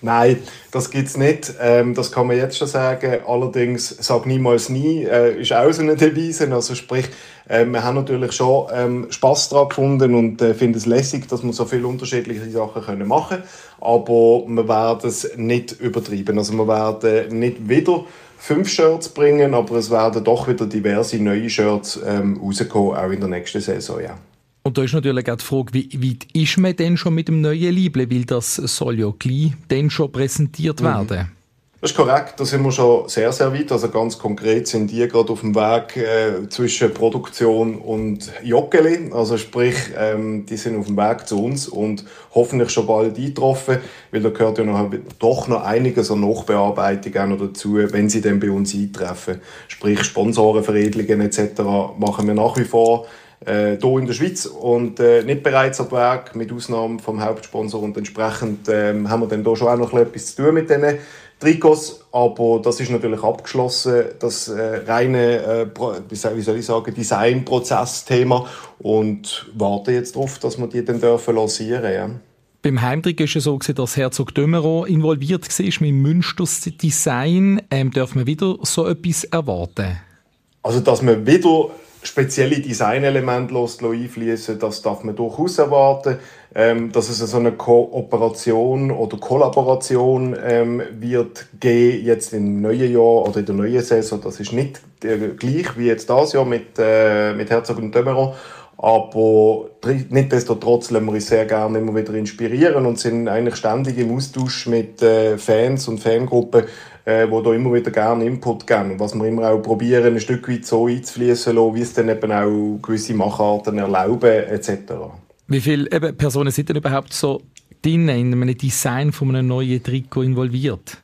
Nein, das gibt es nicht. Ähm, das kann man jetzt schon sagen. Allerdings, sag niemals nie, äh, ist auch so eine Devise. Also sprich, äh, wir haben natürlich schon ähm, Spass daran gefunden und äh, finden es lässig, dass wir so viele unterschiedliche Sachen können machen. Aber wir werden es nicht übertreiben. Also wir werden nicht wieder fünf Shirts bringen, aber es werden doch wieder diverse neue Shirts ähm, rauskommen, auch in der nächsten Saison, ja. Und da ist natürlich auch die Frage, wie weit ist man denn schon mit dem neuen Liebling? Weil das soll ja gleich dann schon präsentiert mhm. werden. Das ist korrekt, da sind wir schon sehr, sehr weit. Also ganz konkret sind die gerade auf dem Weg äh, zwischen Produktion und Joggeli. Also sprich, ähm, die sind auf dem Weg zu uns und hoffentlich schon bald eingetroffen, weil da gehört ja noch, doch noch einiges an Nachbearbeitung auch noch dazu, wenn sie dann bei uns eintreffen. Sprich Sponsorenveredelungen etc. machen wir nach wie vor äh, hier in der Schweiz und äh, nicht bereits ab Werk, mit Ausnahme vom Hauptsponsor und entsprechend äh, haben wir dann hier schon auch noch etwas zu tun mit diesen Trikots, aber das ist natürlich abgeschlossen, das äh, reine, äh, wie soll ich sagen, Designprozess-Thema und warte jetzt darauf, dass wir die dann dürfen lancieren ja. Beim Heimtrikot ist es so, dass Herzog Dömeron involviert war mit Münsters Design. Ähm, darf man wieder so etwas erwarten? Also, dass man wieder spezielle Designelemente einfließen das darf man durchaus erwarten. Ähm, dass es so eine Kooperation oder Kollaboration ähm, wird geben jetzt im neuen Jahr oder in der neuen Saison. Das ist nicht äh, gleich wie jetzt das Jahr mit, äh, mit Herzog und Dömeron. Aber nichtsdestotrotz lassen wir uns sehr gerne immer wieder inspirieren und sind eigentlich ständig im Austausch mit äh, Fans und Fangruppen, äh, wo da immer wieder gerne Input geben. Was wir immer auch probieren, ein Stück weit so einzufließen lassen, wie es dann eben auch gewisse Macharten erlauben, etc. Wie viele eben, Personen sind denn überhaupt so drin in einem Design von einem neuen Trikot involviert?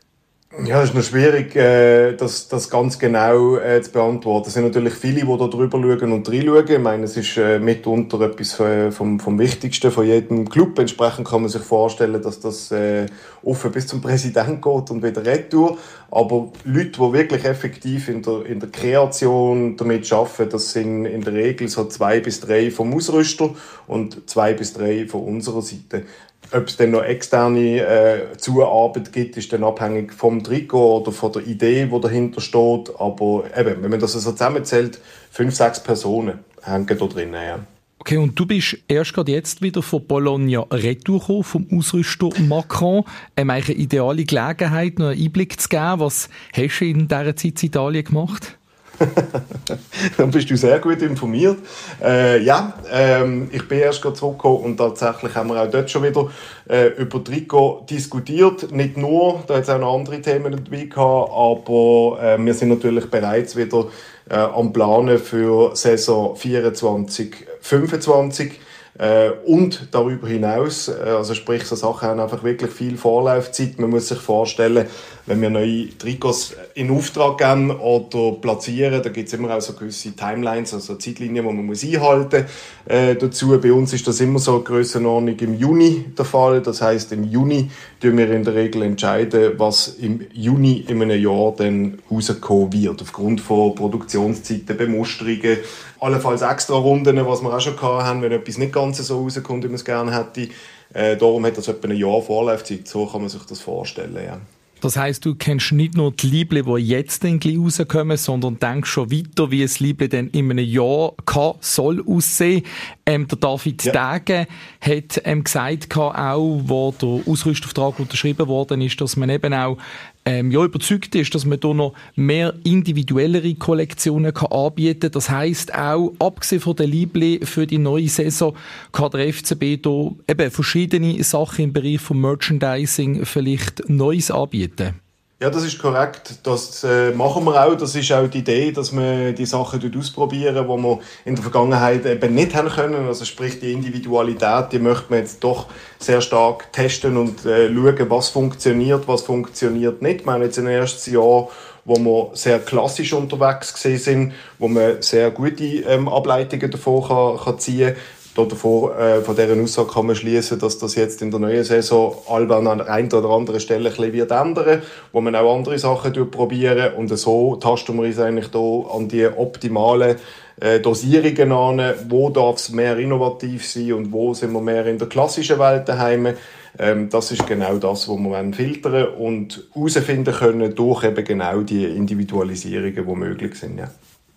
Ja, es ist noch schwierig, äh, das, das ganz genau äh, zu beantworten. Es sind natürlich viele, die da drüber schauen und reinschauen. Ich meine, es ist äh, mitunter etwas vom, vom Wichtigsten von jedem Club. Entsprechend kann man sich vorstellen, dass das äh, offen bis zum Präsidenten geht und wieder retour. Aber Leute, die wirklich effektiv in der, in der Kreation damit arbeiten, das sind in der Regel so zwei bis drei vom Ausrüster und zwei bis drei von unserer Seite. Ob es dann noch externe äh, Zuarbeit gibt, ist dann abhängig vom Trikot oder von der Idee, die dahinter steht. Aber eben, wenn man das so also zusammenzählt, fünf, sechs Personen hängen da drin. Ja. Okay, und du bist erst gerade jetzt wieder von Bologna retour vom Ausrüster Macron. Ähm, eine ideale Gelegenheit, noch einen Einblick zu geben. Was hast du in dieser Zeit in Italien gemacht? Dann bist du sehr gut informiert. Äh, ja, ähm, ich bin erst zurückgekommen und tatsächlich haben wir auch dort schon wieder äh, über Trikot diskutiert. Nicht nur, da hat es auch noch andere Themen dabei gehabt, aber äh, wir sind natürlich bereits wieder äh, am Planen für Saison 24, 25. Äh, und darüber hinaus, äh, also sprich, so Sachen haben einfach wirklich viel Vorlaufzeit. Man muss sich vorstellen, wenn wir neue Trikots in Auftrag geben oder platzieren, da gibt es immer auch so gewisse Timelines, also Zeitlinien, die man muss einhalten äh, dazu. Bei uns ist das immer so Grössenordnung im Juni der Fall. Das heißt, im Juni tun wir in der Regel entscheiden, was im Juni in einem Jahr dann rauskommen wird, aufgrund von Produktionszeiten, Bemusterungen, allenfalls extra Runden, was wir auch schon haben, wenn etwas nicht ganz so rauskommt, wie man es gerne hätte. Äh, darum hat das etwa ein Jahr Vorlaufzeit. So kann man sich das vorstellen, ja. Das heißt, du kennst nicht nur die Liebling, die jetzt dann rauskommen, sondern denkst schon weiter, wie es Liebling dann in einem Jahr kann, soll aussehen. Ähm, der David ja. Dage hat ähm, gesagt, auch, wo der Ausrüstauftrag unterschrieben worden ist, dass man eben auch ähm, ja, überzeugt ist, dass man hier noch mehr individuellere Kollektionen kann anbieten kann. Das heisst auch, abgesehen von der Liebling für die neue Saison, kann der FCB hier eben verschiedene Sachen im Bereich von Merchandising vielleicht Neues anbieten. Ja, das ist korrekt. Das äh, machen wir auch. Das ist auch die Idee, dass wir die Sachen ausprobieren, die wir in der Vergangenheit eben nicht haben können. Also sprich die Individualität, die möchte man jetzt doch sehr stark testen und äh, schauen, was funktioniert, was funktioniert nicht. Wir haben jetzt ein erstes Jahr wo wir sehr klassisch unterwegs sind, wo man sehr gute ähm, Ableitungen davon kann, kann ziehen davor, äh, von dieser Aussage kann man schließen, dass das jetzt in der neuen Saison Alban an der einen oder anderen Stelle ein bisschen wird ändern, wo man auch andere Sachen probieren und so tasten wir uns eigentlich da an die optimalen äh, Dosierungen an, wo darf es mehr innovativ sein und wo sind wir mehr in der klassischen Welt daheim. Ähm, das ist genau das, was wir filtern und herausfinden können durch eben genau die Individualisierungen, die möglich sind. Ja.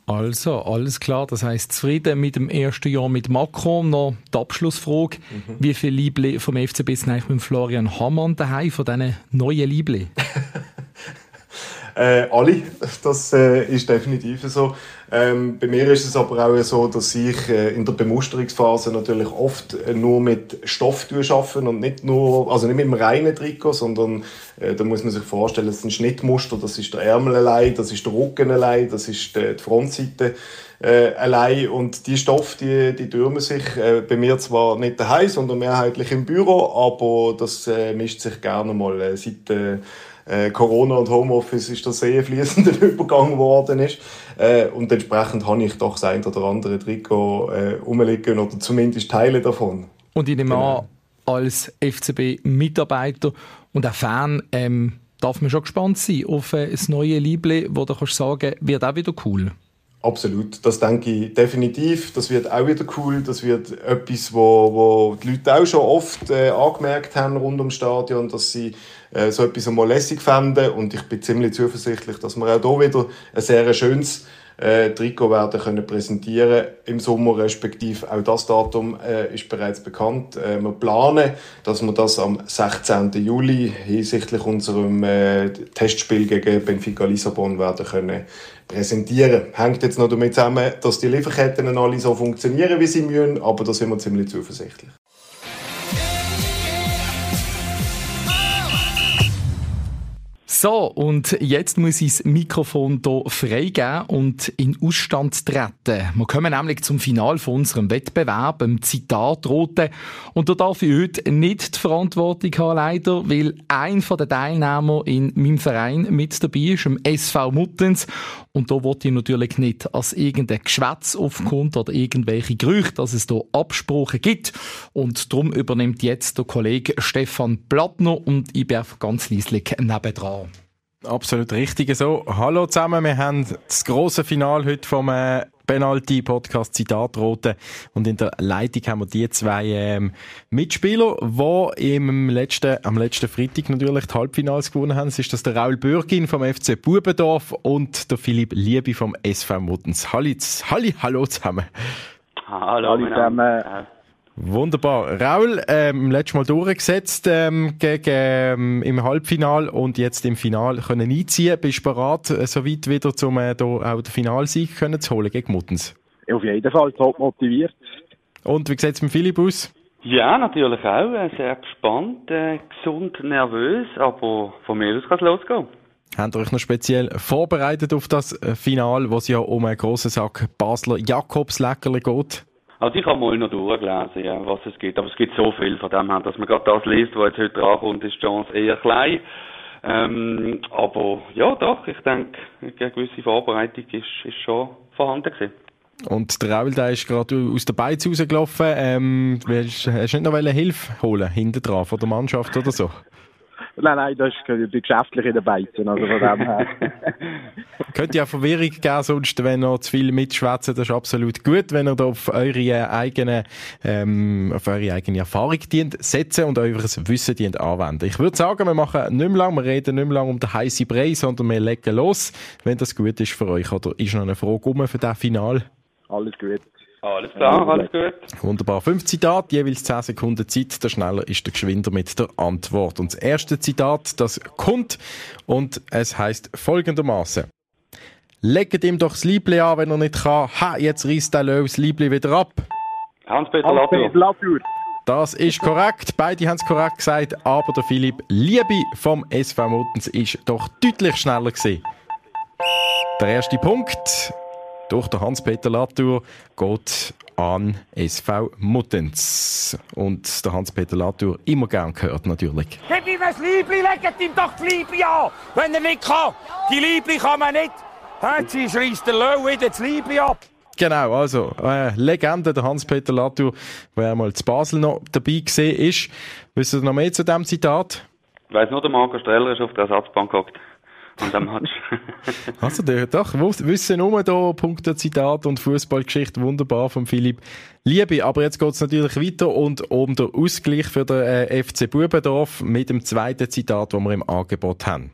Also, alles klar. Das heißt zufrieden mit dem ersten Jahr mit Macron. Noch die Abschlussfrage. Mhm. Wie viele Liebli vom FCB sind eigentlich mit Florian Hammann daheim, von diesen neuen Liebli? Äh, alle, das äh, ist definitiv so. Ähm, bei mir ist es aber auch so, dass ich äh, in der Bemusterungsphase natürlich oft äh, nur mit Stoff arbeite und nicht nur, also nicht mit einem reinen Trikot, sondern äh, da muss man sich vorstellen, ist ein Schnittmuster, das ist der Ärmel allein, das ist der Rücken allein, das ist die, die Frontseite äh, allein und die Stoffe, die, die türmen sich äh, bei mir zwar nicht daheim, sondern mehrheitlich im Büro, aber das äh, mischt sich gerne mal äh, seit äh, äh, Corona und Homeoffice ist das sehr fließender Übergang geworden ist. Äh, und entsprechend habe ich doch das ein oder andere Trikot äh, rumliegen oder zumindest Teile davon. Und ich nehme genau. an, als FCB-Mitarbeiter und auch Fan ähm, darf man schon gespannt sein auf äh, das neue Liebling, wo du kannst sagen, wird auch wieder cool. Absolut, das denke ich definitiv. Das wird auch wieder cool. Das wird etwas, wo, wo die Leute auch schon oft äh, angemerkt haben rund ums Stadion, dass sie äh, so etwas einmal lässig fänden. Und ich bin ziemlich zuversichtlich, dass wir auch hier wieder ein sehr schönes äh, Trikot werden können präsentieren im Sommer, respektive auch das Datum äh, ist bereits bekannt. Äh, wir planen, dass wir das am 16. Juli hinsichtlich unserem äh, Testspiel gegen Benfica Lissabon werden können präsentieren. Hängt jetzt noch damit zusammen, dass die Lieferketten alle so funktionieren, wie sie müssen, aber da sind wir ziemlich zuversichtlich. So, und jetzt muss ich das Mikrofon hier freigeben und in Ausstand treten. Wir kommen nämlich zum Final von unserem Wettbewerb, dem Zitat Rote. Und da darf ich heute nicht die Verantwortung haben, leider, weil ein von den Teilnehmern in meinem Verein mit dabei ist, im SV Muttens. Und da wollte ich natürlich nicht, dass irgendein Geschwätz aufkommt oder irgendwelche Gerüchte, dass es da Absprachen gibt. Und darum übernimmt jetzt der Kollege Stefan Plattner und ich bin ganz leislich nebendran. Absolut richtig so. Hallo zusammen, wir haben das große Finale heute vom äh, Penalty Podcast Zitatrote und in der Leitung haben wir die zwei ähm, Mitspieler, die im letzten, am letzten Freitag natürlich die Halbfinals gewonnen haben. Es ist das der Raul Bürgin vom FC Bubendorf und der Philipp Liebe vom SV Muttens. Halli, Halli, hallo zusammen. Hallo, hallo zusammen. Wunderbar. Raul, ähm, letztes Mal durchgesetzt ähm, gegen, ähm, im Halbfinal und jetzt im Final können einziehen. Bist du bereit, äh, so weit wieder, um äh, da auch den Finalsieg können zu holen gegen Muttens? Auf jeden Fall, top motiviert. Und wie sieht es mit Philipp aus? Ja, natürlich auch. Äh, sehr gespannt, äh, gesund, nervös, aber von mir aus kann es losgehen. Habt ihr euch noch speziell vorbereitet auf das äh, Final, wo es ja um einen grossen Sack Basler Jakobs Leckerli geht? Also ich habe mal noch durchgelesen, ja, was es gibt, aber es gibt so viel von dem her, dass man gerade das liest, was jetzt heute drankommt, ist die Chance eher klein. Ähm, aber ja, doch, ich denke, eine gewisse Vorbereitung ist, ist schon vorhanden gewesen. Und der Raul, der ist gerade aus der Beiz rausgelaufen. Ähm, hast, du nicht noch Hilfe holen, hinten dran, von der Mannschaft oder so? Nein, nein, das ist die geschäftliche dabei. Also von dem her. Könnte ja Verwirrung geben, sonst, wenn ihr zu viel mitschwätzen, das ist absolut gut, wenn ihr da auf eure eigene, ähm, auf eure eigene Erfahrung dient, setzen und eures Wissen dient anwenden. Ich würde sagen, wir machen nicht mehr lang, wir reden nicht mehr lang um den heißen Brei, sondern wir legen los, wenn das gut ist für euch. Oder ist noch eine Frage um für das Final? Alles gut. Alles klar, alles gut. Wunderbar. Fünf Zitate, jeweils zehn Sekunden Zeit. Der schneller ist der geschwinder mit der Antwort. Und das erste Zitat, das kommt und es heißt folgendermaßen. Legt ihm doch das Liebli an, wenn er nicht kann. Ha, jetzt reißt der Löw das Liebli wieder ab. Hans-Peter Latour. Das ist korrekt. Beide haben es korrekt gesagt, aber der Philipp Liebe vom SV Muttens ist doch deutlich schneller gewesen. Der erste Punkt durch den Hans-Peter Latour geht an SV Muttens. Und der Hans-Peter Latour immer gern gehört natürlich. Gib ihm ein Liebli, legt ihm doch die Liebli an, wenn er nicht kann. Die Liebli kann man nicht. Jetzt schreist der Löw wieder das Liebli ab. Genau, also äh, Legende, der Hans-Peter Latour, der einmal zu Basel noch dabei gesehen ist. Wissen Sie noch mehr zu diesem Zitat? Ich weiss nur, der Marco Streller ist auf der Ersatzbank gehockt an dem Match. also, der, doch, wissen nur da Punkte, Zitat und Fußballgeschichte wunderbar von Philipp Liebe. Aber jetzt geht es natürlich weiter und um den Ausgleich für den äh, FC Bubendorf mit dem zweiten Zitat, das wir im Angebot haben.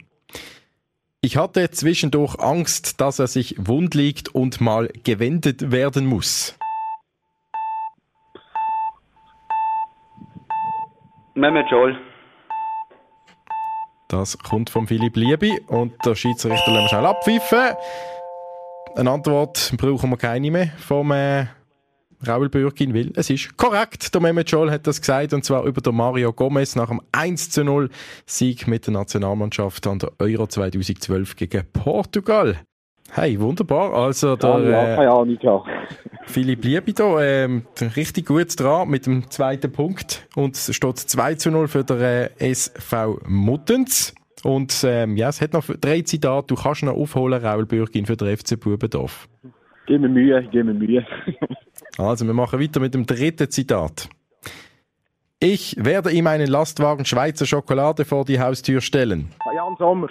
Ich hatte zwischendurch Angst, dass er sich wund liegt und mal gewendet werden muss. Mehmet Joel. Das kommt von Philipp Liebi und der Schiedsrichter lassen wir schnell abpfeifen. Eine Antwort brauchen wir keine mehr vom äh, Raul Bürgin, weil es ist korrekt. Der Mehmet Scholl hat das gesagt und zwar über den Mario Gomez nach dem 1 zu 0 Sieg mit der Nationalmannschaft an der Euro 2012 gegen Portugal. Hey, wunderbar. Also der, ja, keine Ahnung, ja. Philipp Liebe da, ähm, richtig gut dran mit dem zweiten Punkt. Und es steht 2 zu 0 für den äh, SV Muttens. Und ähm, ja, es hat noch drei Zitate. Du kannst noch aufholen, Raul Bürgin, für den FC Bubendorf. Gib mir Mühe, gib mir Mühe. also, wir machen weiter mit dem dritten Zitat. Ich werde ihm einen Lastwagen Schweizer Schokolade vor die Haustür stellen. Jan Sommer.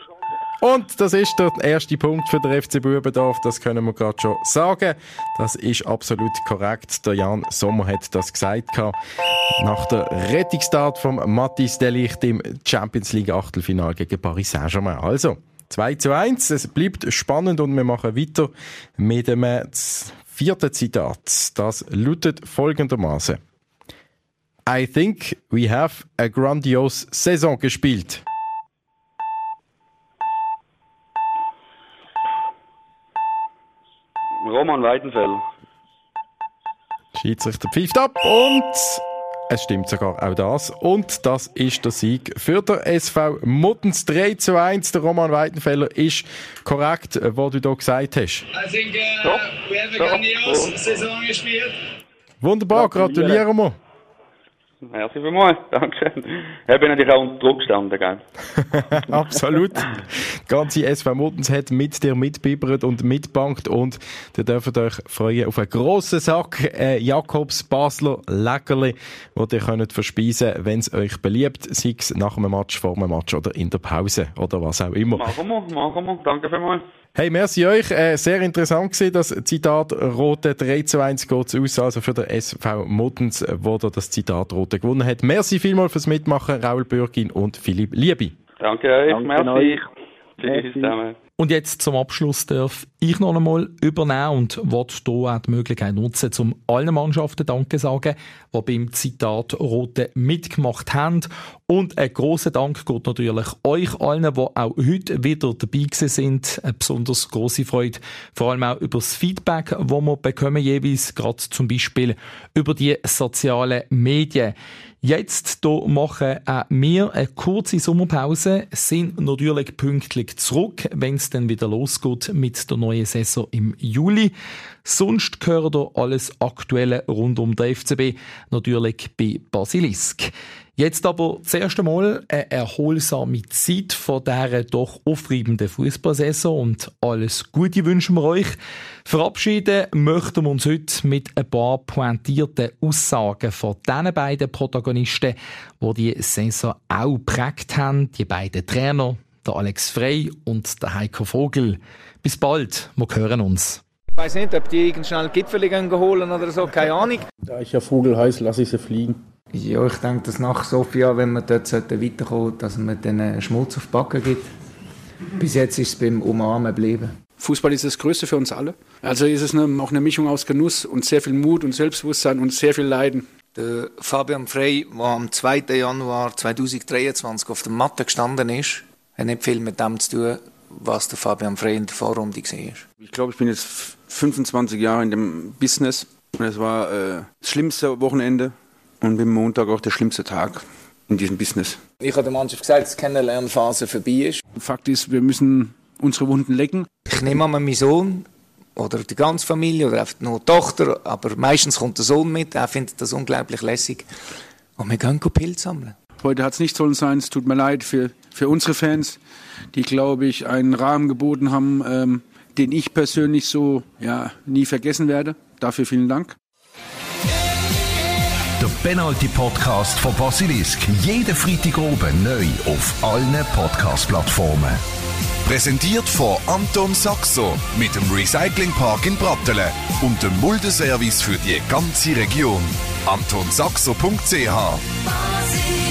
Und das ist der erste Punkt für den FC Bubendorf, das können wir gerade schon sagen. Das ist absolut korrekt. Der Jan Sommer hat das gesagt. Nach der Rettungsstart von Mathis Delicht im Champions League Achtelfinal gegen Paris Saint-Germain. Also, 2 zu 1. Es bleibt spannend und wir machen weiter mit dem vierten Zitat. Das lautet folgendermaßen. I think we have a grandiose Saison gespielt. Roman Weidenfeller. Schiedsrichter pfeift ab und es stimmt sogar auch das. Und das ist der Sieg für den SV Muttens 3 zu 1. Der Roman Weidenfeller ist korrekt, was du da gesagt hast. I think uh, we have a grandiose Saison gespielt. Wunderbar, gratulieren wir. Merci vielmals, danke. Ich bin natürlich auch unter Druck gestanden, gell? Absolut. Die ganze SV Muttens hat mit dir mitbibbert und mitbankt und ihr dürft euch freuen auf einen grossen Sack äh, Jakobs Basler Leckerli, wo ihr könnt verspeisen, wenn es euch beliebt, sei es nach einem Match, vor einem Match oder in der Pause oder was auch immer. Machen wir, machen wir. Danke vielmals. Hey, merci euch. Äh, sehr interessant gewesen, das Zitat Rote 3 zu 1 geht aus, also für den SV Muttens, wo da das Zitat Rote gewonnen hat. Merci vielmals fürs Mitmachen, Raul Bürgin und Philipp Liebi. Danke euch, Danke merci. Euch. Tschüss zusammen. Und jetzt zum Abschluss darf ich noch einmal übernehmen und will hier auch die Möglichkeit nutzen, um allen Mannschaften Danke sagen, die beim Zitat Rote mitgemacht haben. Und ein grosser Dank geht natürlich euch allen, die auch heute wieder dabei sind. Eine besonders grosse Freude, vor allem auch über das Feedback, das wir bekommen jeweils, gerade zum Beispiel über die sozialen Medien. Jetzt hier machen auch wir eine kurze Sommerpause, sind natürlich pünktlich zurück, wenn es dann wieder losgeht mit der neuen Saison im Juli. Sonst gehört alles Aktuelle rund um den FCB, natürlich bei Basilisk. Jetzt aber das erste Mal eine erholsame Zeit von dieser doch aufreibenden Fußballsaison und alles Gute wünschen wir euch. Verabschieden möchten wir uns heute mit ein paar pointierten Aussagen von diesen beiden Protagonisten, die die Saison auch prägt haben, die beiden Trainer, der Alex Frey und der Heiko Vogel. Bis bald, wir hören uns. Ich weiß nicht, ob die irgend schnell Gipfel holen oder so, keine Ahnung. Da ich ja Vogel heiße, lasse ich sie fliegen. Ja, ich denke, dass nach Sofia, wenn wir dort weiterkommen sollten, dass man den Schmutz auf die Backen gibt. Bis jetzt ist es beim Umarmen geblieben. Fußball ist das Größte für uns alle. Also ist es eine, auch eine Mischung aus Genuss und sehr viel Mut und Selbstbewusstsein und sehr viel Leiden. Der Fabian Frey, der am 2. Januar 2023 auf der Matte gestanden ist, hat nicht viel mit dem zu tun, was der Fabian Frey in der Vorrunde war. Ich glaube, ich bin jetzt 25 Jahre in dem Business und es war äh, das schlimmste Wochenende und bin Montag auch der schlimmste Tag in diesem Business. Ich habe der Mannschaft gesagt, dass die Kennenlernphase vorbei ist. Fakt ist, wir müssen unsere Wunden lecken. Ich nehme an, mein Sohn oder die ganze Familie oder einfach nur die Tochter, aber meistens kommt der Sohn mit, er findet das unglaublich lässig. Und wir gehen Pilze sammeln. Heute hat es nicht sollen sein, es tut mir leid für, für unsere Fans, die, glaube ich, einen Rahmen geboten haben, ähm, den ich persönlich so ja, nie vergessen werde. Dafür vielen Dank. Der Penalty Podcast von Basilisk. Jeden Freitag oben neu auf allen Podcast-Plattformen. Präsentiert von Anton Saxo mit dem Recyclingpark in Brattelen und dem Muldeservice für die ganze Region. AntonSaxo.ch